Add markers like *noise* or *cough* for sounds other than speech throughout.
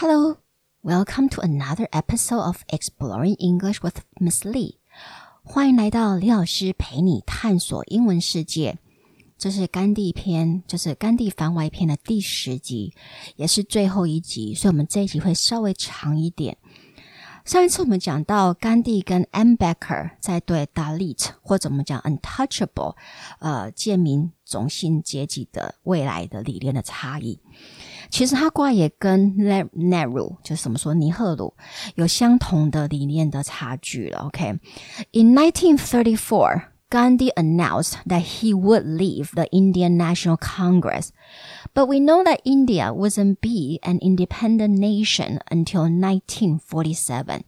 Hello, welcome to another episode of Exploring English with Miss Lee. 欢迎来到李老师陪你探索英文世界。这是甘地篇，就是甘地番外篇的第十集，也是最后一集，所以我们这一集会稍微长一点。上一次我们讲到甘地跟 M. Becker 在对 Dalit 或者我们讲 Untouchable，呃，贱民种姓阶级的未来的理念的差异。其实他挂也跟 Nehru 就是怎么说尼赫鲁有相同的理念的差距了。OK，in、okay? 1934. Gandhi announced that he would leave the Indian National Congress. But we know that India wouldn't be an independent nation until 1947.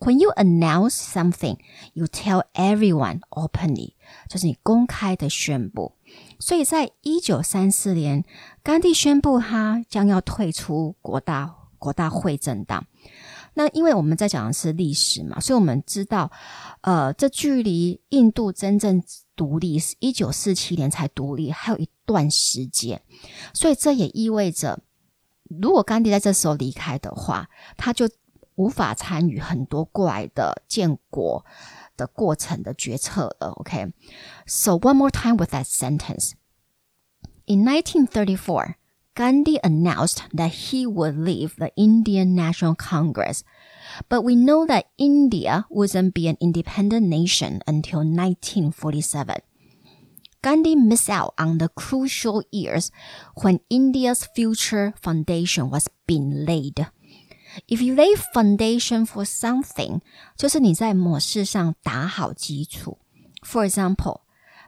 When you announce something, you tell everyone openly，就是你公开的宣布。 所以在一九三四年，甘地宣布他将要退出国大国大会政党。那因为我们在讲的是历史嘛，所以我们知道，呃，这距离印度真正独立是一九四七年才独立，还有一段时间。所以这也意味着，如果甘地在这时候离开的话，他就无法参与很多过来的建国的过程的决策了。OK，so one more time with that sentence. In 1934. Gandhi announced that he would leave the Indian National Congress. But we know that India wouldn't be an independent nation until 1947. Gandhi missed out on the crucial years when India's future foundation was being laid. If you lay foundation for something, 就是你在某事上打好基础。For example,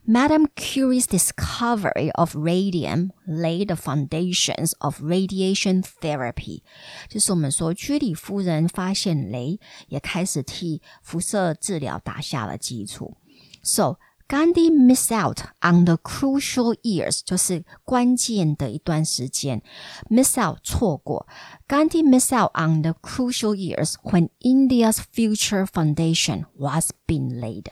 Madame Curie's discovery of radium laid the foundations of radiation therapy。就是我们说居里夫人发现镭，也开始替辐射治疗打下了基础。So Gandhi missed out on the crucial years，就是关键的一段时间。miss out 错过，Gandhi missed out on the crucial years when India's future foundation was being laid。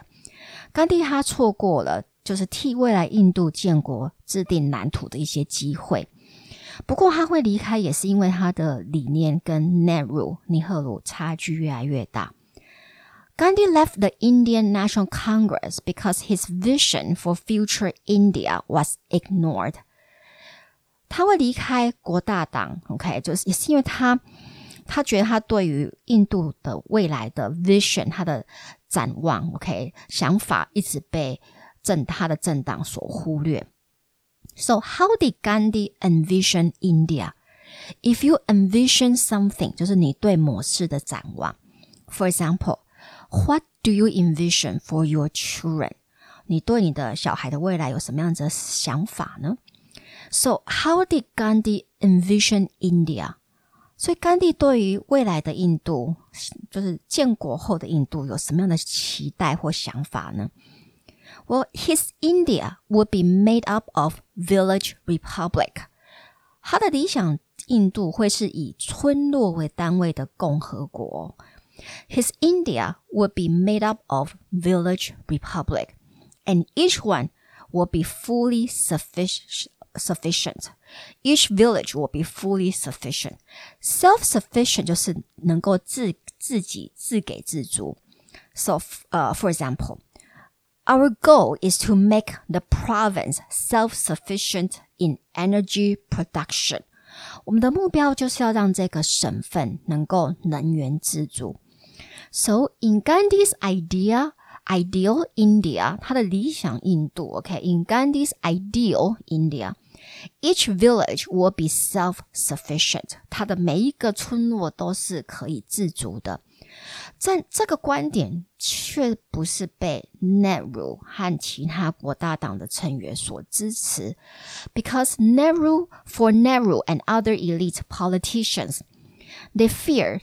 甘地他错过了就是替未来印度建国制定蓝图的一些机会。不过他会离开，也是因为他的理念跟 Nehru 尼赫鲁差距越来越大。Gandhi left the Indian National Congress because his vision for future India was ignored。他会离开国大党，OK，就是也是因为他他觉得他对于印度的未来的 vision，他的展望，OK，想法一直被政他的政党所忽略。So how did Gandhi envision India? If you envision something，就是你对某事的展望。For example, what do you envision for your children？你对你的小孩的未来有什么样子的想法呢？So how did Gandhi envision India？所以甘地对于未来的印度，就是建国后的印度，有什么样的期待或想法呢？well, his India would be made up of village republic. 他的理想印度会是以村落为单位的共和国。 His India would be made up of village republic, and each one will be fully sufficient. Sufficient. Each village will be fully sufficient. Self-sufficient 就是能够自自己自给自足。So, uh, for example, our goal is to make the province self-sufficient in energy production. 我们的目标就是要让这个省份能够能源自足。 So in Gandhi's idea, ideal India，它的理想印度，OK，in、okay? Gandhi's ideal India。Each village will be self-sufficient，它的每一个村落都是可以自足的。但这个观点却不是被 Nehru 和其他国大党的成员所支持，because Nehru for Nehru and other elite politicians, they feared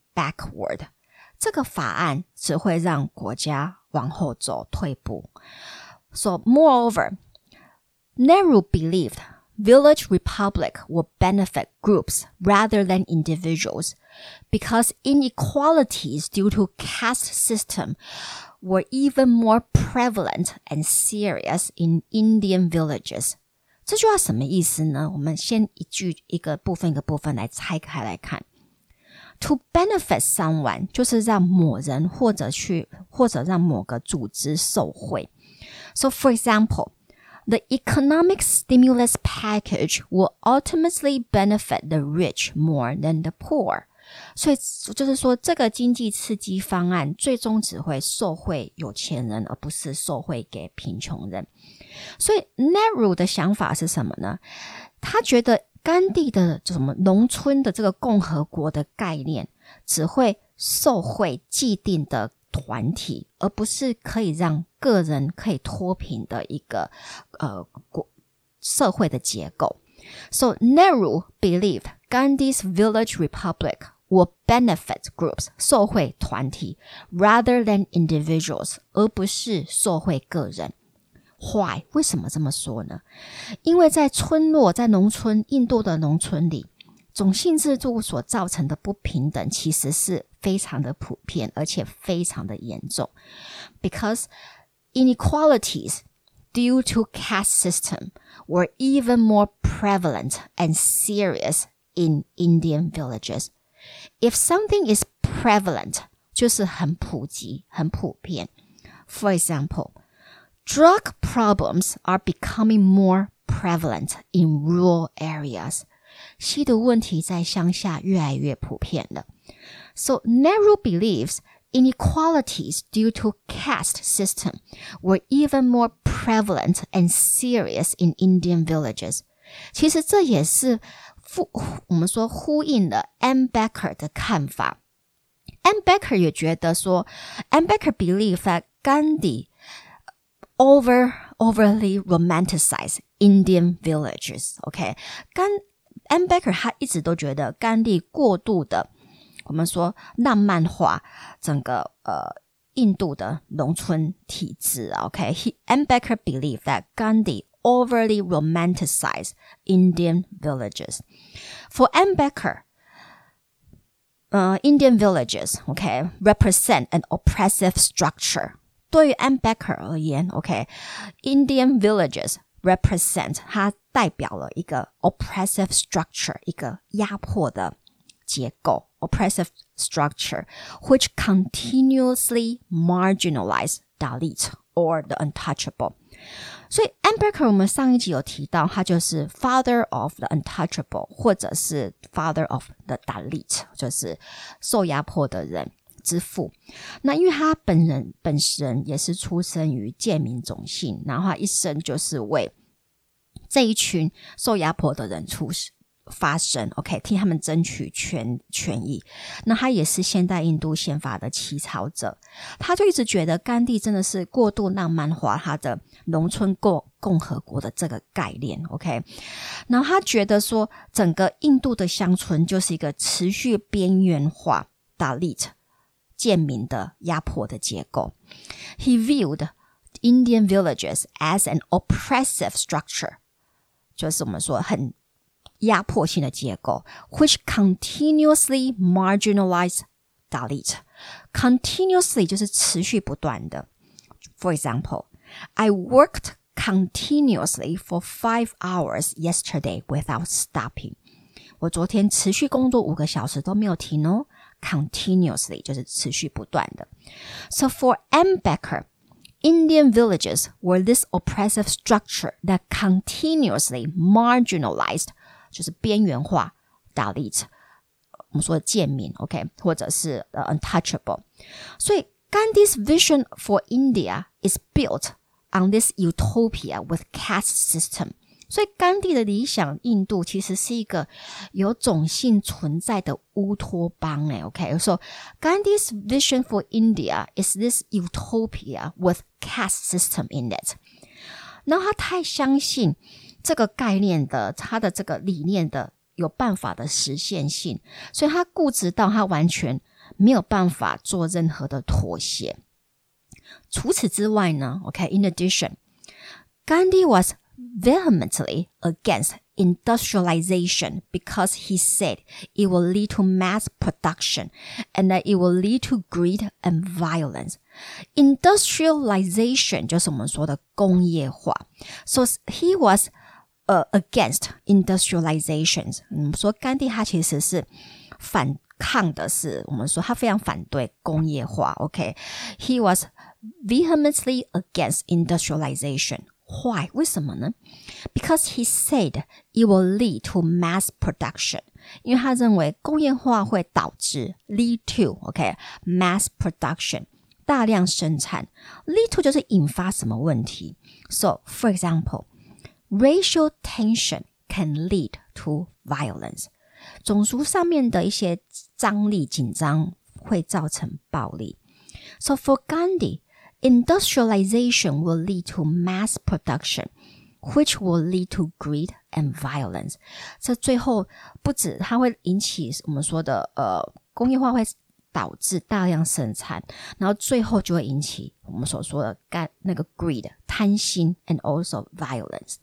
backward。这个法案只会让国家往后走，退步。So moreover, Nehru believed village republic will benefit groups rather than individuals because inequalities due to caste system were even more prevalent and serious in Indian villages. 这句话什么意思呢？我们先一句一个部分一个部分来拆开来看。 to benefit someone 就是让某人或者去或者让某个组织受惠。So for example, the economic stimulus package will ultimately benefit the rich more than the poor. 所以就是说，这个经济刺激方案最终只会受惠有钱人，而不是受惠给贫穷人。所以 Nehru 的想法是什么呢？他觉得甘地的什么农村的这个共和国的概念，只会受惠既定的团体，而不是可以让个人可以脱贫的一个呃国社会的结构。So Nehru believed Gandhi's village republic will benefit groups 受惠团体 rather than individuals，而不是受惠个人。Why？为什么这么说呢？因为在村落，在农村，印度的农村里，种姓制度所造成的不平等其实是非常的普遍，而且非常的严重。Because inequalities due to caste system were even more prevalent and serious in Indian villages. If something is prevalent，就是很普及、很普遍。For example, Drug problems are becoming more prevalent in rural areas. 吸毒问题在乡下越来越普遍了。So Nehru believes inequalities due to caste system were even more prevalent and serious in Indian villages. 其实这也是呼我们说呼应了 Ambedkar 的看法。Ambedkar 也觉得说，Ambedkar believed that Gandhi over overly romanticize Indian villages. OK，甘 Ambedkar 他一直都觉得甘地过度的，我们说浪漫化整个呃印度的农村体制。OK，Ambedkar believed that Gandhi overly romanticized Indian villages. For Ambedkar. Uh, Indian villages, okay, represent an oppressive structure 对于 Ambedkar 而言，OK，Indian villages represent 它代表了一个 oppressive structure，一个压迫的结构 oppressive structure which continuously marginalize Dalit or the untouchable。所以 Ambedkar 我们上一集有提到，他就是 father of the untouchable，或者是 father of the Dalit，就是受压迫的人。之父。那因为他本人本身也是出生于贱民种姓，然后他一生就是为这一群受压迫的人出发声，OK，替他们争取权权益。那他也是现代印度宪法的起草者，他就一直觉得甘地真的是过度浪漫化他的农村共共和国的这个概念，OK。然后他觉得说，整个印度的乡村就是一个持续边缘化、打 lit 贱民的压迫的结构。He viewed Indian villages as an oppressive structure，就是我们说很。压迫性的结构，which continuously marginalize delete。continuously 就是持续不断的。For example, I worked continuously for five hours yesterday without stopping。我昨天持续工作五个小时都没有停哦。 continuously 就是持续不断的。So for Ambedkar, Indian villages were this oppressive structure that continuously marginalized 就是边缘化 Dalit untouchable. So Gandhi's vision for India is built on this utopia with caste system。所以甘地的理想印度其实是一个有种姓存在的乌托邦诶 OK，so Gandhi's vision for India is this utopia with caste system in it。然后他太相信这个概念的，他的这个理念的有办法的实现性，所以他固执到他完全没有办法做任何的妥协。除此之外呢，OK，in、addition，Gandhi was vehemently against industrialization because he said it will lead to mass production and that it will lead to greed and violence. Industrialization 就是我们说的工业化。So he was uh, against industrialization。嗯，说甘地他其实是反抗的是，我们说他非常反对工业化。OK，he、okay? was vehemently against industrialization。 Why？为什么呢？Because he said it will lead to mass production。因为他认为工业化会导致 lead to OK mass production 大量生产。lead to 就是引发什么问题？So for example, racial tension can lead to violence。种族上面的一些张力紧张会造成暴力。So for Gandhi。 Industrialization will lead to mass production, which will lead to greed and violence. 这最后不止它会引起我们说的呃工业化会导致大量生产，然后最后就会引起我们所说的干那个 greed 贪心 and also violence.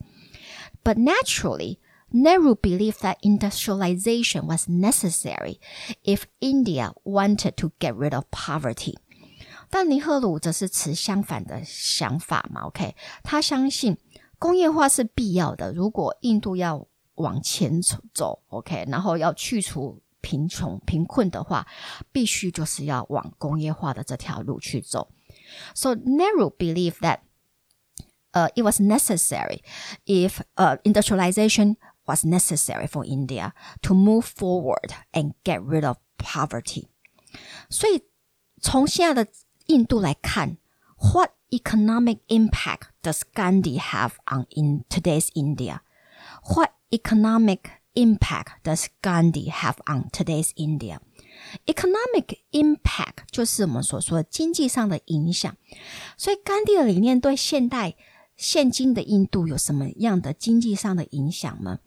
But naturally, Nehru believed that industrialization was necessary if India wanted to get rid of poverty. 但尼赫鲁则是持相反的想法嘛？OK，他相信工业化是必要的。如果印度要往前走，OK，然后要去除贫穷、贫困的话，必须就是要往工业化的这条路去走。So Nehru believed that, uh, it was necessary if uh industrialization was necessary for India to move forward and get rid of poverty. 所以从现在的 印度来看，What economic impact does Gandhi have on in today's India? What economic impact does Gandhi have on today's India? Economic impact 就是我们所说的经济上的影响。所以，甘地的理念对现代现今的印度有什么样的经济上的影响呢？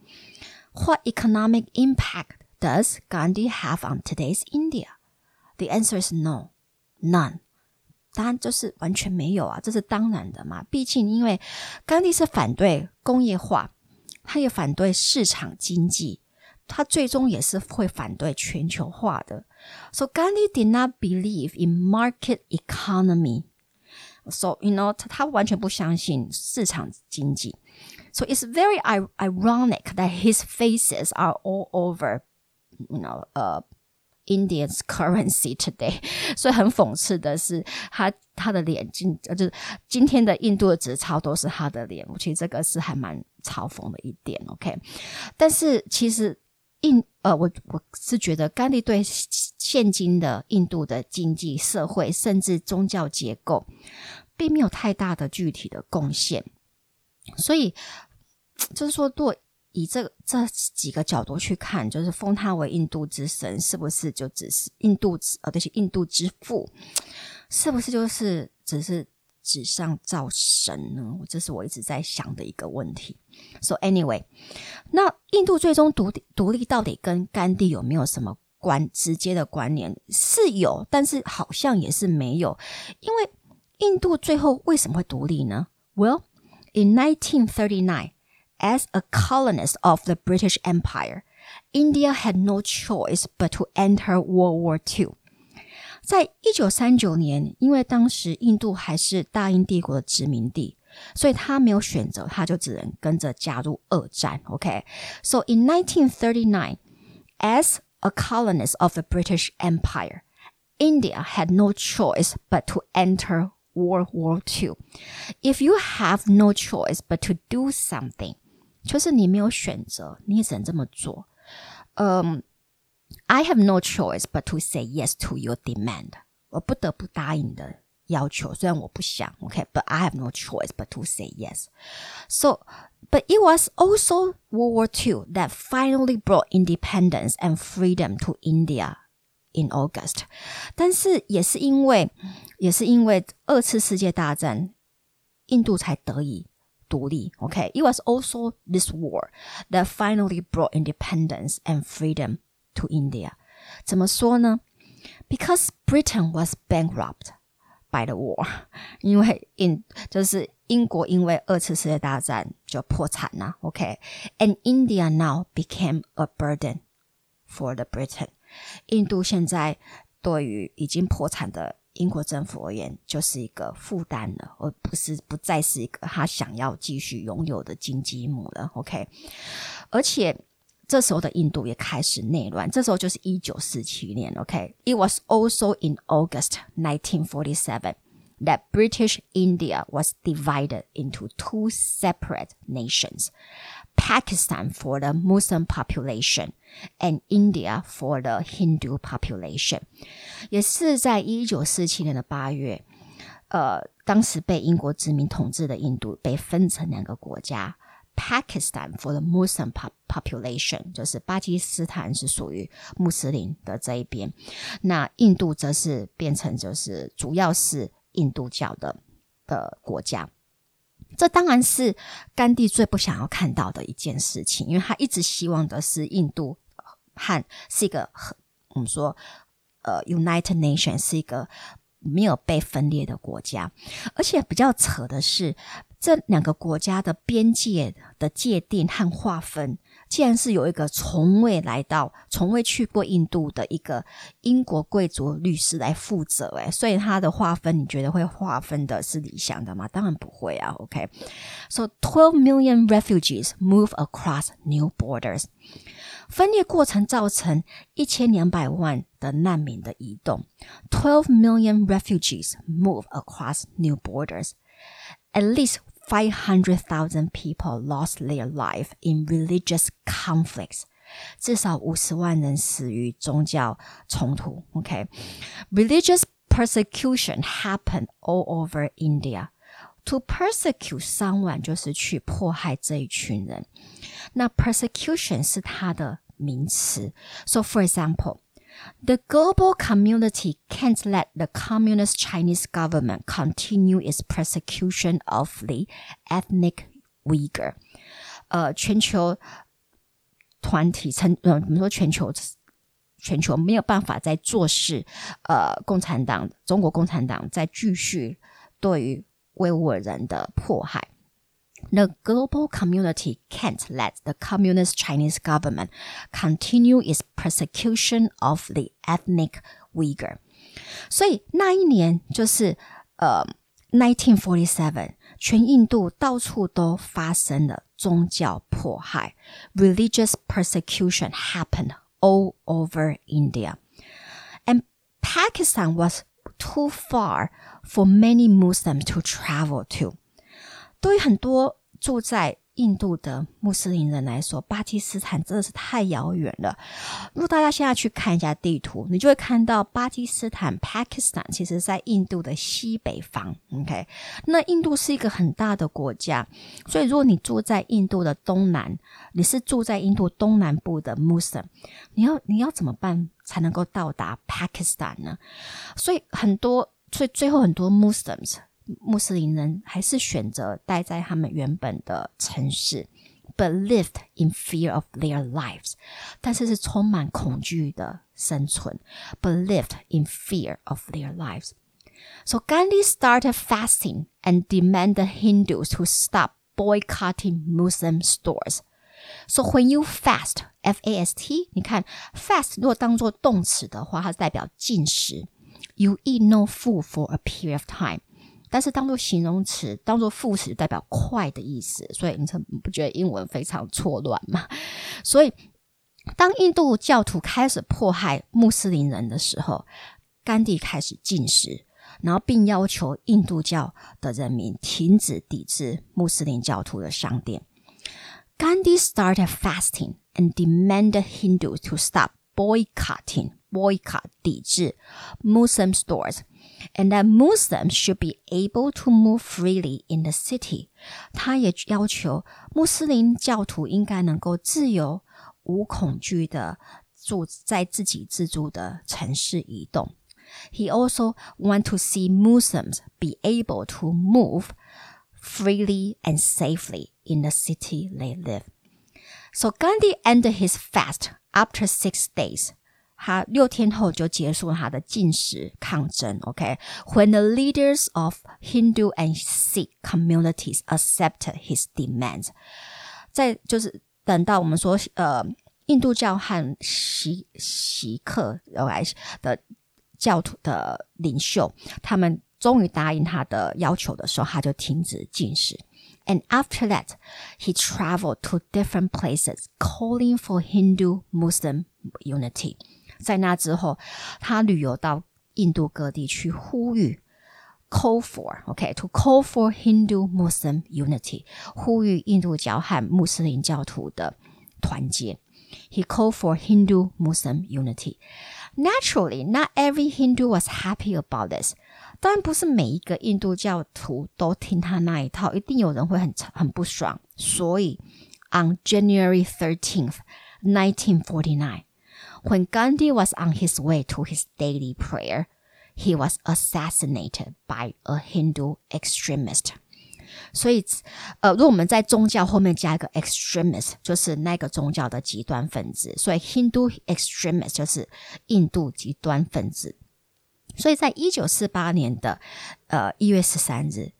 What economic impact does Gandhi have on today's India? The answer is no, none. 当然，就是完全没有啊，这是当然的嘛。毕竟，因为甘地是反对工业化，他也反对市场经济，他最终也是会反对全球化的。So Gandhi did not believe in market economy. So you know，他他完全不相信市场经济。So it's very ironic that his faces are all over, you know, uh. Indian's currency today，*laughs* 所以很讽刺的是，他他的脸今就是今天的印度的纸钞都是他的脸，其实这个是还蛮嘲讽的一点，OK。但是其实印呃，我我是觉得甘地对现今的印度的经济社会甚至宗教结构，并没有太大的具体的贡献，所以就是说对。以这这几个角度去看，就是封他为印度之神，是不是就只是印度之呃，这些印度之父，是不是就是只是纸上造神呢？这是我一直在想的一个问题。So anyway，那印度最终独独立到底跟甘地有没有什么关直接的关联？是有，但是好像也是没有。因为印度最后为什么会独立呢？Well, in nineteen thirty nine as a colonist of the British Empire, India had no choice but to enter World War II. 在一九三九年，因为当时印度还是大英帝国的殖民地，所以他没有选择，他就只能跟着加入二战。OK，so、okay? in 1939, as a colonist of the British Empire, India had no choice but to enter World War II. If you have no choice but to do something, 就是你没有选择，你也只能这么做。嗯、um,，I have no choice but to say yes to your demand。我不得不答应的要求，虽然我不想，OK，but、okay, I have no choice but to say yes. So, but it was also World War II that finally brought independence and freedom to India in August. 但是也是因为，也是因为二次世界大战，印度才得以 独立。OK，it、okay? was also this war that finally brought independence and freedom to India. 怎么说呢？Because Britain was bankrupt by the war，因为英就是英国因为二次世界大战就破产了。OK，and、okay? *laughs* India now became a burden for the Britain。印度现在对于已经破产的 英国政府而言，就是一个负担了，而不是不再是一个他想要继续拥有的金鸡母了。OK，而且这时候的印度也开始内乱，这时候就是一九四七年。OK，it、okay? was also in August 1947 that British India was divided into two separate nations. Pakistan for the Muslim population and India for the Hindu population。也是在一九四七年的八月，呃，当时被英国殖民统治的印度被分成两个国家。Pakistan for the Muslim population，就是巴基斯坦是属于穆斯林的这一边，那印度则是变成就是主要是印度教的的国家。这当然是甘地最不想要看到的一件事情，因为他一直希望的是印度和是一个很我们说呃 United Nation 是一个没有被分裂的国家，而且比较扯的是这两个国家的边界的界定和划分。既然是有一个从未来到、从未去过印度的一个英国贵族律师来负责，诶，所以他的划分，你觉得会划分的是理想的吗？当然不会啊。OK，so twelve million refugees move across new borders。分裂过程造成一千两百万的难民的移动。Twelve million refugees move across new borders. At least 500,000 people lost their life in religious conflicts. 至少五十万人死于宗教冲突。OK，religious、okay? persecution happened all over India. To persecute someone 就是去迫害这一群人。那 persecution 是它的名词。So for example. The global community can't let the communist Chinese government continue its persecution of the ethnic Uyghur。呃，全球团体称，呃，我们说全球全球没有办法再坐视，呃，共产党中国共产党在继续对于维吾尔人的迫害。 the global community can't let the communist Chinese government continue its persecution of the ethnic Uyghur。所以那一年就是呃1947，全印度到处都发生了宗教迫害，religious persecution happened all over India, and Pakistan was too far for many Muslims to travel to. 对于很多 住在印度的穆斯林人来说，巴基斯坦真的是太遥远了。如果大家现在去看一下地图，你就会看到巴基斯坦 （Pakistan） 其实在印度的西北方。OK，那印度是一个很大的国家，所以如果你住在印度的东南，你是住在印度东南部的穆斯林，你要你要怎么办才能够到达 Pakistan 呢？所以很多，所以最后很多 Muslims。穆斯林人还是选择待在他们原本的城市，but lived in fear of their lives，但是是充满恐惧的生存，but lived in fear of their lives。So Gandhi started fasting and demanded Hindus to stop boycotting Muslim stores. So when you fast, F A S T，你看 fast 如果当做动词的话，它代表进食。You eat no food for a period of time. 但是当做形容词，当做副词代表快的意思，所以你不觉得英文非常错乱吗？*laughs* 所以当印度教徒开始迫害穆斯林人的时候，甘地开始禁食，然后并要求印度教的人民停止抵制穆斯林教徒的商店。Gandhi started fasting and demanded Hindus to stop boycotting boycott 抵制 Muslim stores。and that Muslims should be able to move freely in the city。他也要求穆斯林教徒应该能够自由、无恐惧的住在自给自足的城市移动。He also want to see Muslims be able to move freely and safely in the city they live. So Gandhi ended his fast after six days. 他六天后就结束他的禁食抗争。OK，when、okay? the leaders of Hindu and Sikh communities accepted his demands，在就是等到我们说呃印度教和锡锡克来的教徒的领袖，他们终于答应他的要求的时候，他就停止进食。And after that, he traveled to different places, calling for Hindu-Muslim unity. 在那之后，他旅游到印度各地去呼吁，call for，OK，to call for Hindu-Muslim unity，呼吁印度教和穆斯林教徒的团结。He called for Hindu-Muslim unity. Naturally, not every Hindu was happy about this. 当然不是每一个印度教徒都听他那一套，一定有人会很很不爽。所以，on January thirteenth, nineteen forty nine. When Gandhi was on his way to his daily prayer, he was assassinated by a Hindu extremist. 所以，呃，如果我们在宗教后面加一个 extremist，就是那个宗教的极端分子。所以 Hindu extremist 就是印度极端分子。所以在一九四八年的呃一月十三日，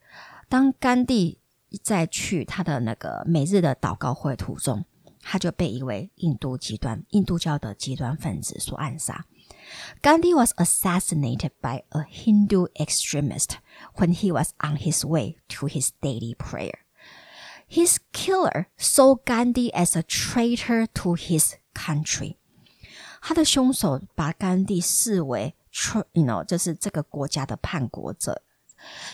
当甘地在去他的那个每日的祷告会途中。 他就被一位印度极端印度教的极端分子所暗杀。Gandhi was assassinated by a Hindu extremist when he was on his way to his daily prayer. His killer saw Gandhi as a traitor to his country. 他的凶手把甘地视为，you know，就是这个国家的叛国者。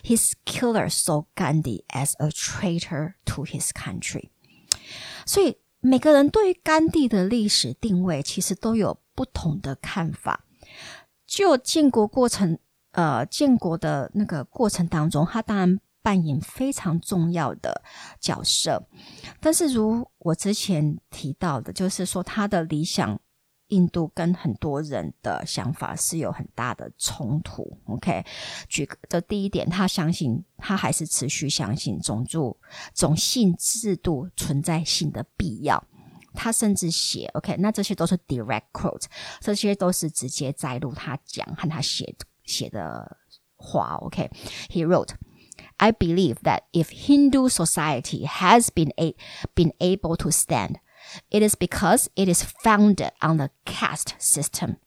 His killer saw Gandhi as a traitor to his country. 所以 每个人对于甘地的历史定位其实都有不同的看法。就建国过程，呃，建国的那个过程当中，他当然扮演非常重要的角色。但是，如我之前提到的，就是说他的理想。印度跟很多人的想法是有很大的冲突。OK，举的第一点，他相信他还是持续相信种族种姓制度存在性的必要。他甚至写 OK，那这些都是 direct quote，这些都是直接摘录他讲和他写写的话。OK，he wrote。I believe that if Hindu society has been a, been able to stand it is because it is founded on the caste system.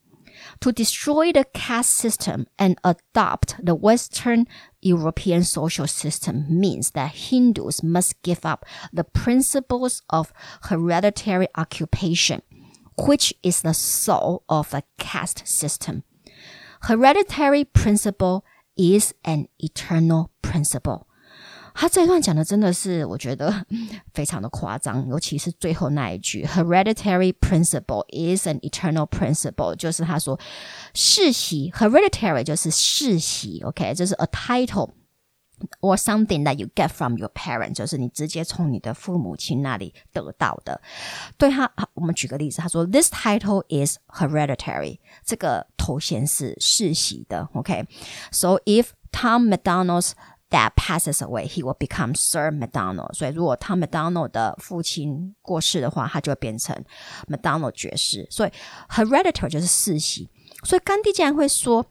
To destroy the caste system and adopt the Western European social system means that Hindus must give up the principles of hereditary occupation, which is the soul of the caste system. Hereditary principle is an eternal principle. 他这一段讲的真的是，我觉得非常的夸张，尤其是最后那一句 “hereditary principle is an eternal principle”，就是他说世袭 “hereditary” 就是世袭，OK，这是 a title or something that you get from your parent，就是你直接从你的父母亲那里得到的。对他，我们举个例子，他说 “this title is hereditary”，这个头衔是世袭的，OK，so if Tom McDonald's That passes away, he will become Sir McDonald. 所以，如果他 McDonald 的父亲过世的话，他就会变成 McDonald 爵士。所以，hereditary 就是世袭。所以，甘地竟然会说，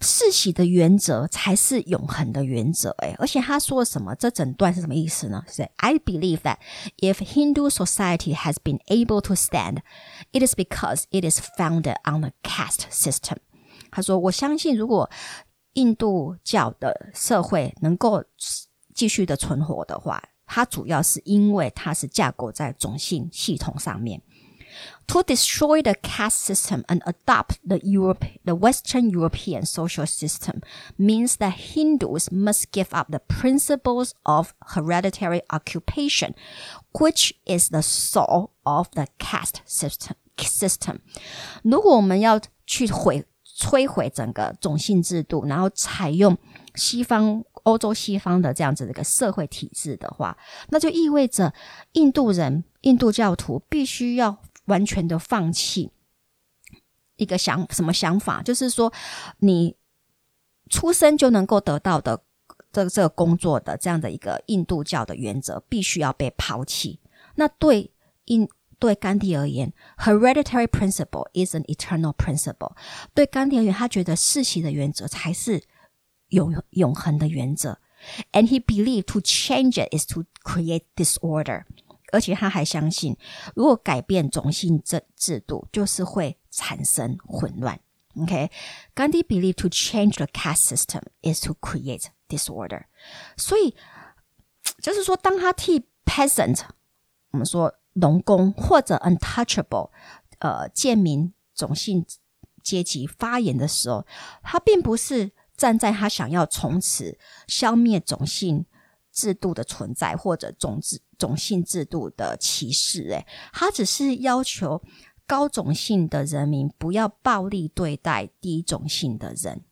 世袭的原则才是永恒的原则。诶，而且他说了什么？这整段是什么意思呢？是 I believe that if Hindu society has been able to stand, it is because it is founded on the caste system. 他说，我相信如果 印度教的社会能够继续的存活的话，它主要是因为它是架构在种姓系统上面。To destroy the caste system and adopt the Europe, the Western European social system means that Hindus must give up the principles of hereditary occupation, which is the soul of the caste system. System，如果我们要去毁 摧毁整个种姓制度，然后采用西方欧洲西方的这样子的一个社会体制的话，那就意味着印度人、印度教徒必须要完全的放弃一个想什么想法，就是说你出生就能够得到的这这个工作的这样的一个印度教的原则必须要被抛弃。那对印对甘地而言，hereditary principle is an eternal principle。对甘地而言，他觉得世袭的原则才是永永恒的原则。And he believed to change it is to create disorder。而且他还相信，如果改变种姓制制度，就是会产生混乱。OK，Gandhi believed to change the caste system is to create disorder。所以就是说，当他替 peasant，我们说 农工或者 untouchable，呃，贱民种姓阶级发言的时候，他并不是站在他想要从此消灭种姓制度的存在或者种制种姓制度的歧视，诶，他只是要求高种姓的人民不要暴力对待低种姓的人，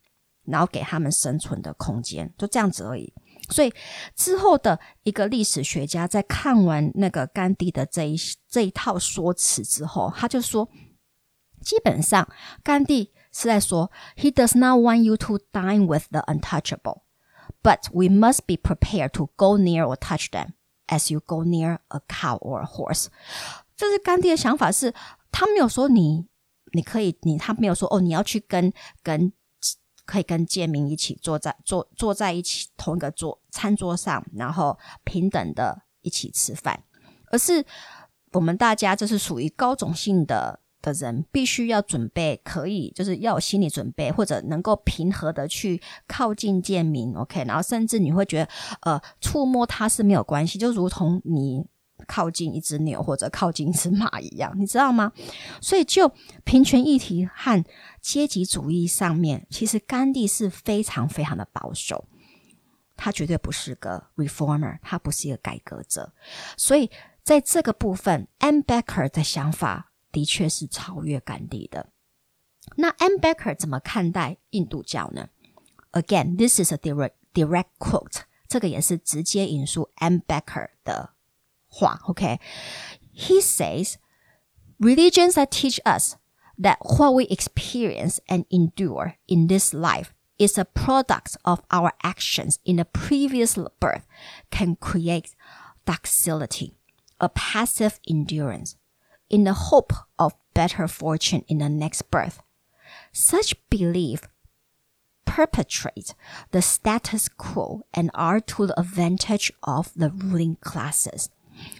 然后给他们生存的空间，就这样子而已。所以之后的一个历史学家在看完那个甘地的这一这一套说辞之后，他就说，基本上甘地是在说，He does not want you to dine with the untouchable, but we must be prepared to go near or touch them as you go near a cow or a horse。就是甘地的想法是，他没有说你你可以你他没有说哦你要去跟跟。可以跟贱民一起坐在坐坐在一起同一个桌餐桌上，然后平等的一起吃饭，而是我们大家这是属于高种姓的的人，必须要准备可以就是要有心理准备，或者能够平和的去靠近贱民，OK，然后甚至你会觉得呃触摸它是没有关系，就如同你。靠近一只牛或者靠近一只马一样，你知道吗？所以就平权议题和阶级主义上面，其实甘地是非常非常的保守，他绝对不是个 reformer，他不是一个改革者。所以在这个部分 m Becker 的想法的确是超越甘地的。那 m Becker 怎么看待印度教呢？Again, this is a direct direct quote，这个也是直接引述 m Becker 的。话，OK。He says religions that teach us that what we experience and endure in this life is a product of our actions in a previous birth can create docility, a passive endurance, in the hope of better fortune in the next birth. Such belief perpetuate the status quo and are to the advantage of the ruling classes.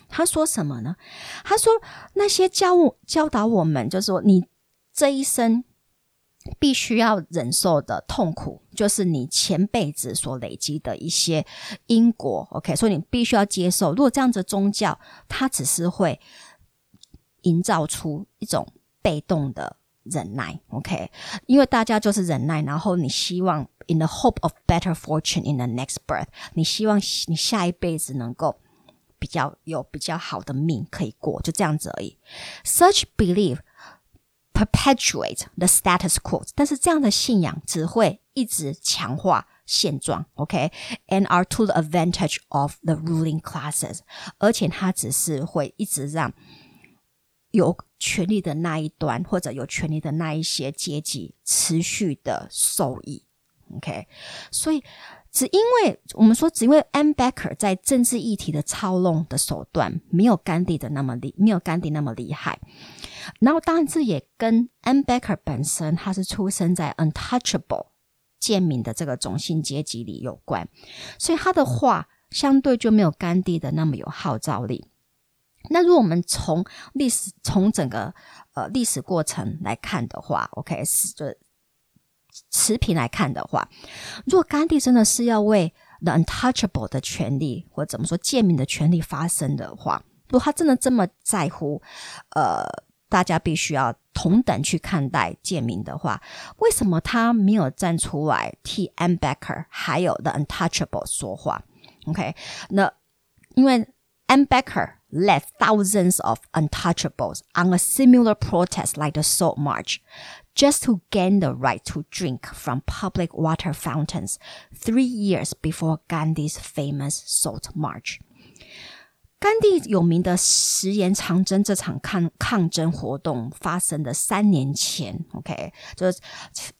他说什么呢？他说那些教教导我们，就是说你这一生必须要忍受的痛苦，就是你前辈子所累积的一些因果。OK，所以你必须要接受。如果这样子宗教，它只是会营造出一种被动的忍耐。OK，因为大家就是忍耐，然后你希望 in the hope of better fortune in the next birth，你希望你下一辈子能够。比较有比较好的命可以过，就这样子而已。Such belief perpetuate the status quo，但是这样的信仰只会一直强化现状，OK？And are to the advantage of the ruling classes，而且它只是会一直让有权力的那一端或者有权力的那一些阶级持续的受益，OK？所以。只因为我们说，只因为 M. Becker 在政治议题的操弄的手段没有甘地的那么厉，没有甘地那么厉害。然后，当然这也跟 M. Becker 本身他是出生在 untouchable 贱民的这个种姓阶级里有关，所以他的话相对就没有甘地的那么有号召力。那如果我们从历史从整个呃历史过程来看的话，OK 是就。持平来看的话，如果甘地真的是要为 the untouchable 的权利，或者怎么说贱民的权利发声的话，如果他真的这么在乎，呃，大家必须要同等去看待贱民的话，为什么他没有站出来替 a m Becker 还有 the untouchable 说话？OK，那因为 a m Becker led thousands of untouchables on a similar protest like the Salt March just to gain the right to drink from public water fountains three years before Gandhi's famous Salt March. 甘地有名的食盐长征这场抗抗争活动发生的三年前，OK，就是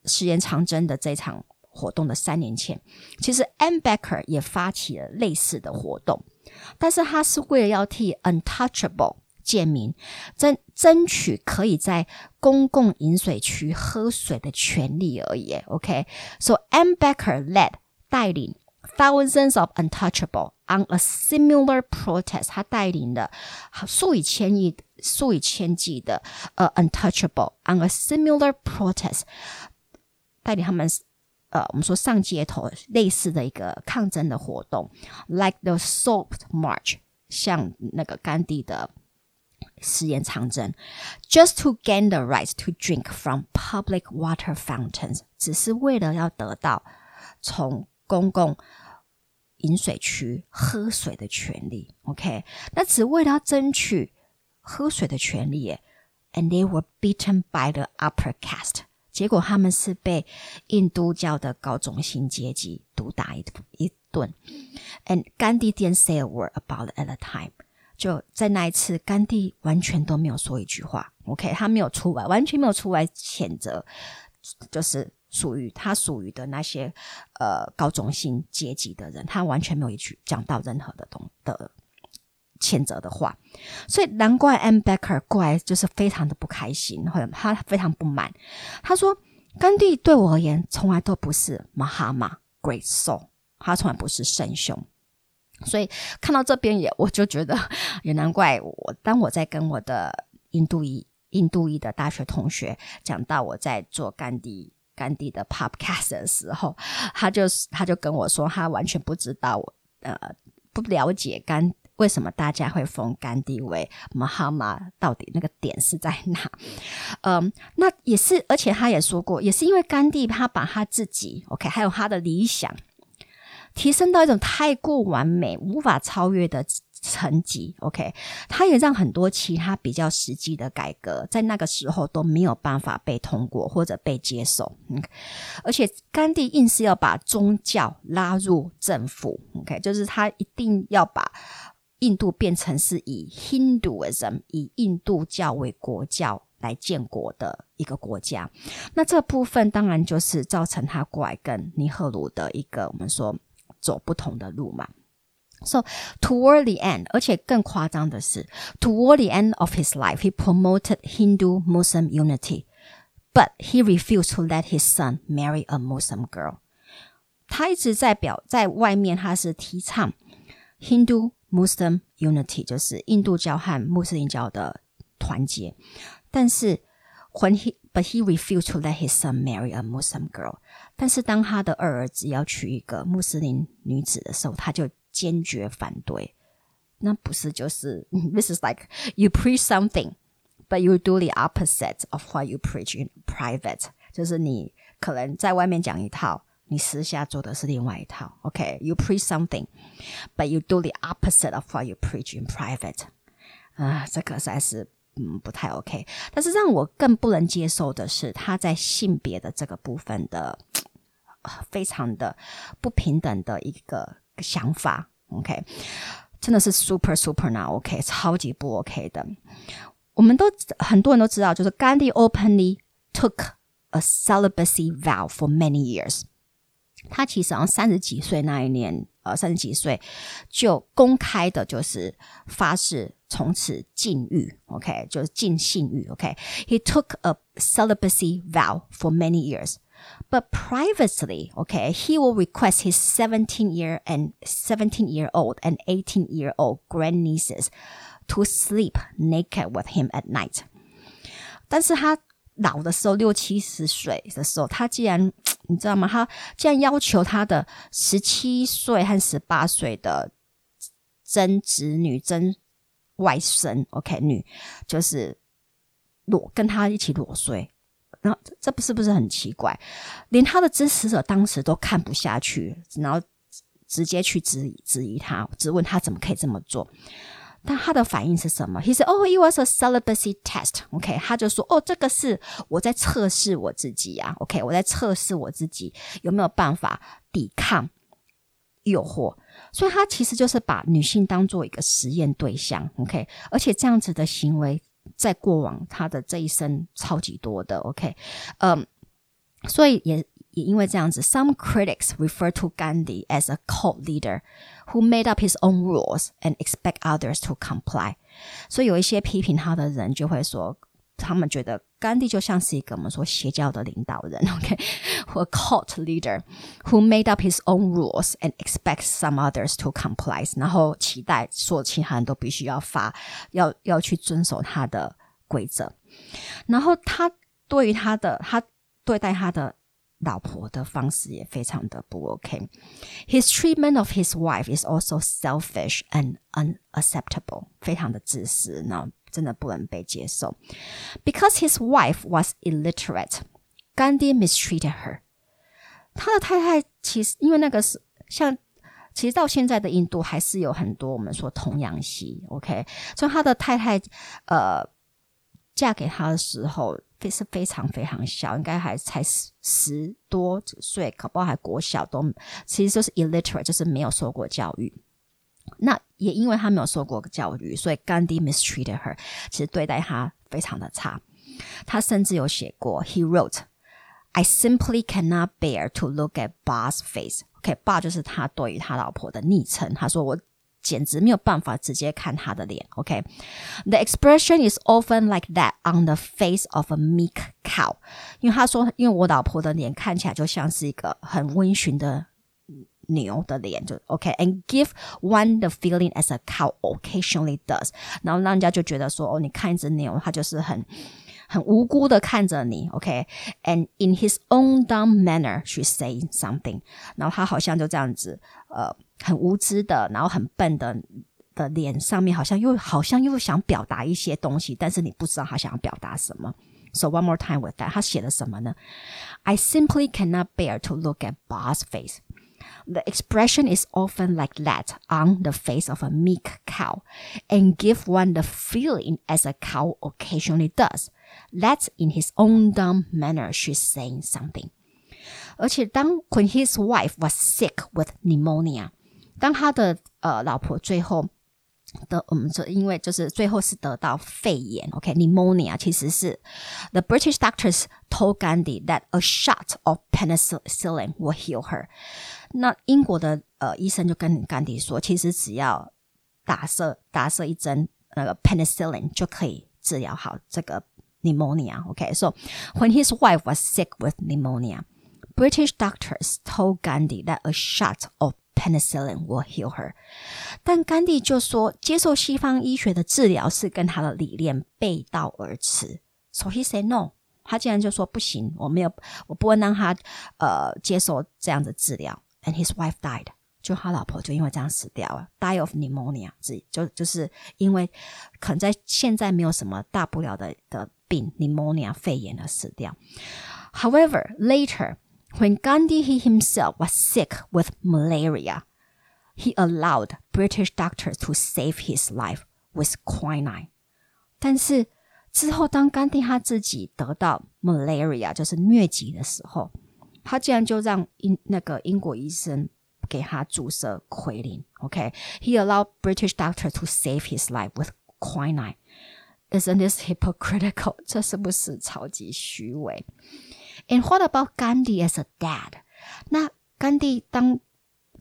食盐长征的这场活动的三年前，其实 Ambedkar 也发起了类似的活动，但是他是为了要替 Untouchable 建民，争争取可以在公共饮水区喝水的权利而已。OK，so Anne Becker led 带领 thousands of Untouchable on a similar protest，他带领的数以千亿。数以千计的呃 untouchable on a similar protest，带领他们呃我们说上街头类似的一个抗争的活动，like the Salt March，像那个甘地的 实验长征，just to gain the right to drink from public water fountains，只是为了要得到从公共饮水区喝水的权利。OK，那只为了要争取。喝水的权利耶，and they were beaten by the upper caste。结果他们是被印度教的高中心阶级毒打一一顿。And Gandhi didn't say a word about it at the time。 就在那一次，甘地完全都没有说一句话。OK，他没有出来，完全没有出来谴责，就是属于他属于的那些呃高中心阶级的人，他完全没有一句讲到任何的东的。谴责的话，所以难怪 M. Becker 过来就是非常的不开心，或者他非常不满。他说：“甘地对我而言，从来都不是 Mahama Great Soul，他从来不是圣雄。”所以看到这边也，我就觉得 *laughs* 也难怪我。当我在跟我的印度裔印度裔的大学同学讲到我在做甘地甘地的 Podcast 的时候，他就是他就跟我说，他完全不知道我呃不了解甘。为什么大家会封甘地为 Mahama？到底那个点是在哪？*laughs* 嗯，那也是，而且他也说过，也是因为甘地他把他自己 OK，还有他的理想提升到一种太过完美、无法超越的。层级，OK，他也让很多其他比较实际的改革在那个时候都没有办法被通过或者被接受。嗯，而且甘地硬是要把宗教拉入政府，OK，就是他一定要把印度变成是以 Hinduism 以印度教为国教来建国的一个国家。那这部分当然就是造成他过来跟尼赫鲁的一个我们说走不同的路嘛。So toward the end，而且更夸张的是，toward the end of his life, he promoted Hindu-Muslim unity, but he refused to let his son marry a Muslim girl. 他一直在表在外面，他是提倡 Hindu-Muslim unity，就是印度教和穆斯林教的团结。但是 when he but he refused to let his son marry a Muslim girl。但是当他的二儿子要娶一个穆斯林女子的时候，他就坚决反对，那不是就是 *laughs* This is like you preach something, but you do the opposite of what you preach in private。就是你可能在外面讲一套，你私下做的是另外一套。OK，you、okay? preach something, but you do the opposite of what you preach in private。啊，这个实在是 嗯不太 OK。但是让我更不能接受的是，他在性别的这个部分的非常的不平等的一个。想法，OK，真的是 super super 呢，OK，超级不 OK 的。我们都很多人都知道，就是 Gandhi openly took a celibacy vow for many years。他其实好像三十几岁那一年，呃，三十几岁就公开的，就是发誓从此禁欲，OK，就是禁性欲，OK。He took a celibacy vow for many years。but privately, okay, he will request his 17 year and 17 year old and 18 year old grandnieces to sleep naked with him at night. 但是他老的时候，六七十岁的时候，他既然你知道吗？他竟然要求他的十七岁和十八岁的曾侄女、曾 外甥，OK 女，就是裸跟他一起裸睡。然后这不是不是很奇怪？连他的支持者当时都看不下去，然后直接去质疑质疑他，质问他怎么可以这么做。但他的反应是什么？He said, "Oh, it was a celibacy test." OK，他就说：“哦，这个是我在测试我自己呀。OK，我在测试我自己有没有办法抵抗诱惑。所以，他其实就是把女性当做一个实验对象。OK，而且这样子的行为。在过往他的这一生超级多的，OK，嗯，所以也也因为这样子，some critics refer to Gandhi as a cult leader who made up his own rules and expect others to comply。所以有一些批评他的人就会说，他们觉得甘地就像是一个我们说邪教的领导人，OK，或 cult *laughs* leader who made up his own rules and expects some others to comply，然后期待所有其他人都必须要发，要要去遵守他的规则。然后他对于他的他对待他的老婆的方式也非常的不 OK。His treatment of his wife is also selfish and unacceptable，非常的自私，那 真的不能被接受。Because his wife was illiterate, 甘地 mistreated her。他的太太其实因为那个是像。其实到现在的印度还是有很多我们说童养媳，OK，所以他的太太，呃，嫁给他的时候非是非常非常小，应该还才十十多岁，可不好还国小都，其实就是 illiterate，就是没有受过教育。那也因为他没有受过教育，所以 Gandhi mistreated her，其实对待他非常的差。他甚至有写过，He wrote，I simply cannot bear to look at Ba's face。OK，Ba 就是他对于他老婆的昵称。他说我简直没有办法直接看他的脸。OK，the expression is often like that on the face of a meek cow。因为他说，因为我老婆的脸看起来就像是一个很温驯的。 牛的脸，就 OK，and、okay, give one the feeling as a cow occasionally does，然后让人家就觉得说，哦，你看一只牛，它就是很很无辜的看着你，OK，and、okay? in his own dumb manner she say something，然后他好像就这样子，呃，很无知的，然后很笨的。的脸上面好像又好像又想表达一些东西，但是你不知道他想要表达什么。So one more time with that，他写了什么呢？I simply cannot bear to look at Ba's face。the expression is often like that on the face of a meek cow and give one the feeling as a cow occasionally does. That in his own dumb manner she's saying something. 而且当 when his wife was sick with pneumonia，当他的呃老婆最后的我们说，因为就是最后是得到肺炎，OK，pneumonia、okay? 其实是 the British doctors told Gandhi that a shot of penicillin will heal her。 那英国的呃医生就跟甘迪说，其实只要打射打射一针那个 penicillin 就可以治疗好这个 pneumonia。OK，so、when his wife was sick with pneumonia。British doctors told Gandhi that a shot of penicillin will heal her。但甘地就说，接受西方医学的治疗是跟他的理念背道而驰。So he said no。他竟然就说不行，我没有，我不会让他呃接受这样的治疗。And his wife died。就他老婆就因为这样死掉了，die of pneumonia，就就是因为可能在现在没有什么大不了的的病，pneumonia 肺炎而死掉。However, later when Gandhi he himself was sick with malaria, he allowed British doctors to save his life with quinine. 但是之后，当甘地他自己得到 malaria，就是疟疾的时候， 他竟然就让英那个英国医生给他注射奎宁。OK，he、okay? allowed British doctor to save his life with quinine. Isn't this hypocritical？这是不是超级虚伪？And *laughs* what about Gandhi as a dad？那甘地当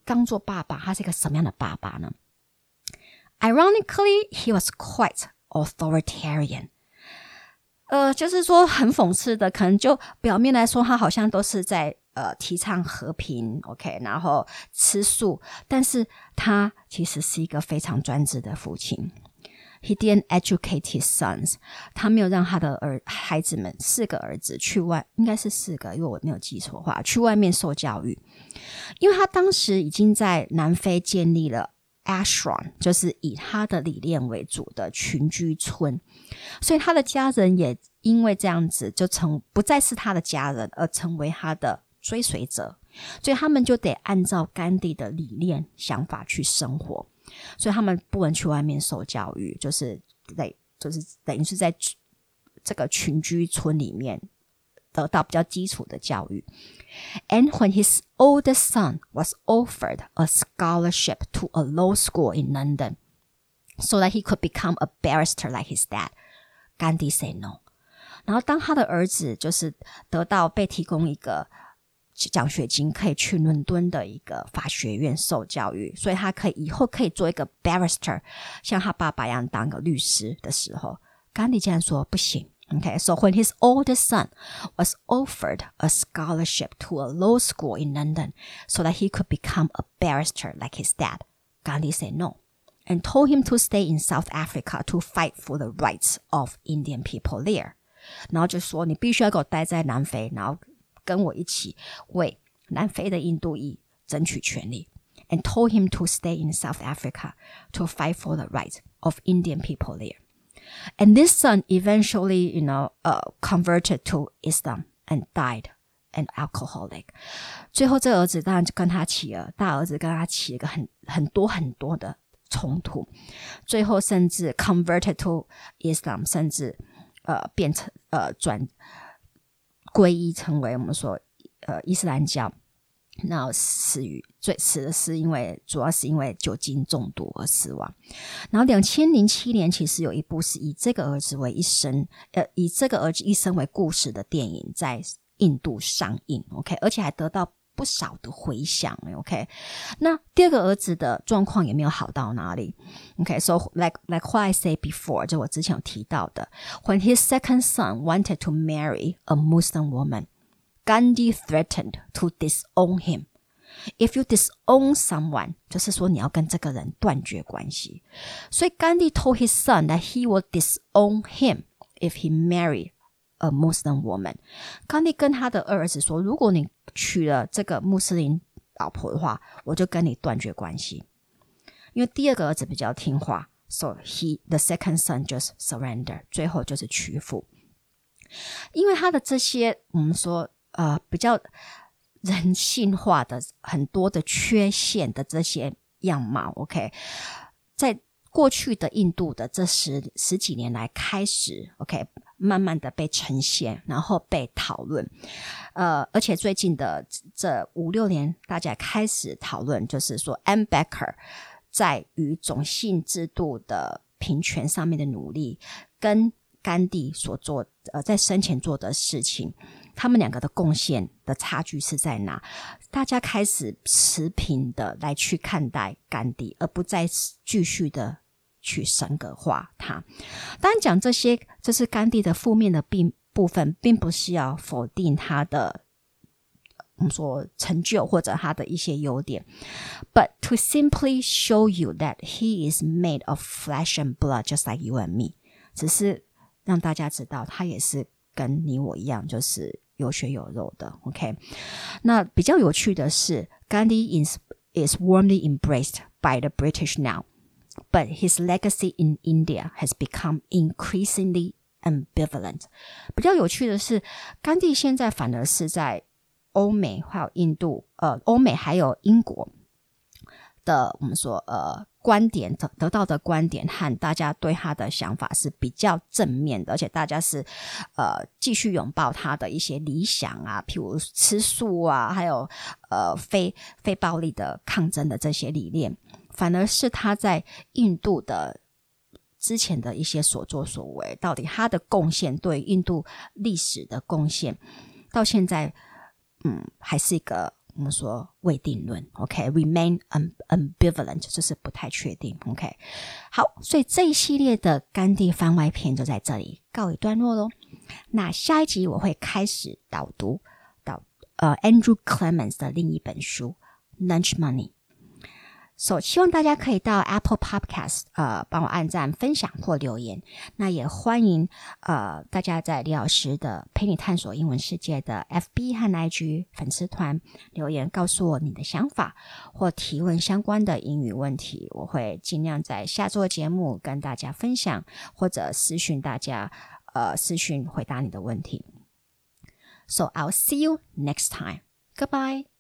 当做爸爸，他是一个什么样的爸爸呢？Ironically, he was quite authoritarian. 呃，就是说很讽刺的，可能就表面来说，他好像都是在呃提倡和平，OK，然后吃素，但是他其实是一个非常专制的父亲。He didn't educate his sons，他没有让他的儿孩子们四个儿子去外，应该是四个，因为我没有记错话，去外面受教育。因为他当时已经在南非建立了 ashram，就是以他的理念为主的群居村，所以他的家人也因为这样子就成不再是他的家人，而成为他的追随者，所以他们就得按照甘地的理念想法去生活。所以他们不能去外面受教育，就是得就是等于是在这个群居村里面得到比较基础的教育。And when his oldest son was offered a scholarship to a law school in London, so that he could become a barrister like his dad, Gandhi said no. 然后当他的儿子就是得到被提供一个 奖学金，可以去伦敦的一个法学院受教育，所以他可以以后可以做一个 barrister，像他爸爸一样当个律师的时候，甘地竟然说不行。 Okay, so when his oldest son was offered a scholarship to a law school in London so that he could become a barrister like his dad, Gandhi said no and told him to stay in South Africa to fight for the rights of Indian people there. 然后就说你必须要给我待在南非，然后跟我一起为南非的印度裔争取权利。And told him to stay in South Africa to fight for the rights of Indian people there. And this son eventually, you know, uh, converted to Islam and died an alcoholic。最后，这个儿子当然就跟他起了大儿子跟他起了个很很多很多的冲突，最后甚至 converted to Islam，甚至呃变成呃转皈依成为我们说呃伊斯兰教。 那死于最死的是因为主要是因为酒精中毒而死亡。然后两千零七年其实有一部是以这个儿子为一生，呃，以这个儿子一生为故事的电影在印度上映。OK，而且还得到不少的回响。OK，那第二个儿子的状况也没有好到哪里。OK，so like like what I say before，就我之前有提到的，when his second son wanted to marry a Muslim woman。Gandhi threatened to disown him. If you disown someone，就是说你要跟这个人断绝关系。所以 Gandhi told his son that he will disown him if he marry a Muslim woman。Gandhi 跟他的二儿子说，如果你娶了这个穆斯林老婆的话，我就跟你断绝关系。因为第二个儿子比较听话，so he the second son just surrender，最后就是屈服。因为他的这些，我们说 呃比较人性化的很多的缺陷的这些样貌，OK，在过去的印度的这十十几年来开始，OK，慢慢的被呈现，然后被讨论，呃，而且最近的这五六年，大家开始讨论，就是说 a m b e c k e r 在与种姓制度的平权上面的努力，跟甘地所做呃在生前做的事情。他们两个的贡献的差距是在哪？大家开始持平的来去看待甘地，而不再继续的去神格化他。当然，讲这些这是甘地的负面的并部分，并不是要否定他的我们说成就或者他的一些优点，but to simply show you that he is made of flesh and blood, just like you and me，只是让大家知道他也是跟你我一样，就是。有血有肉的，OK。那比较有趣的是，Gandhi is is warmly embraced by the British now, but his legacy in India has become increasingly ambivalent。比较有趣的是，甘地现在反而是在欧美还有印度，呃，欧美还有英国的，我们说呃。 观点得得到的观点和大家对他的想法是比较正面的，而且大家是呃继续拥抱他的一些理想啊，譬如吃素啊，还有呃非非暴力的抗争的这些理念，反而是他在印度的之前的一些所作所为，到底他的贡献对印度历史的贡献，到现在嗯还是一个。我们说未定论，OK，remain ambivalent，就是不太确定，OK。好，所以这一系列的甘地番外篇就在这里告一段落喽。那下一集我会开始导读导呃 Andrew Clements 的另一本书《Lunch Money》。所希望大家可以到 Apple Podcast，呃，帮我按赞、分享或留言。那也欢迎呃大家在李老师的陪你探索英文世界的 FB 和 IG 粉丝团留言，告诉我你的想法或提问相关的英语问题。我会尽量在下周节目跟大家分享，或者私讯大家，呃，私讯回答你的问题。So I'll see you next time. Goodbye.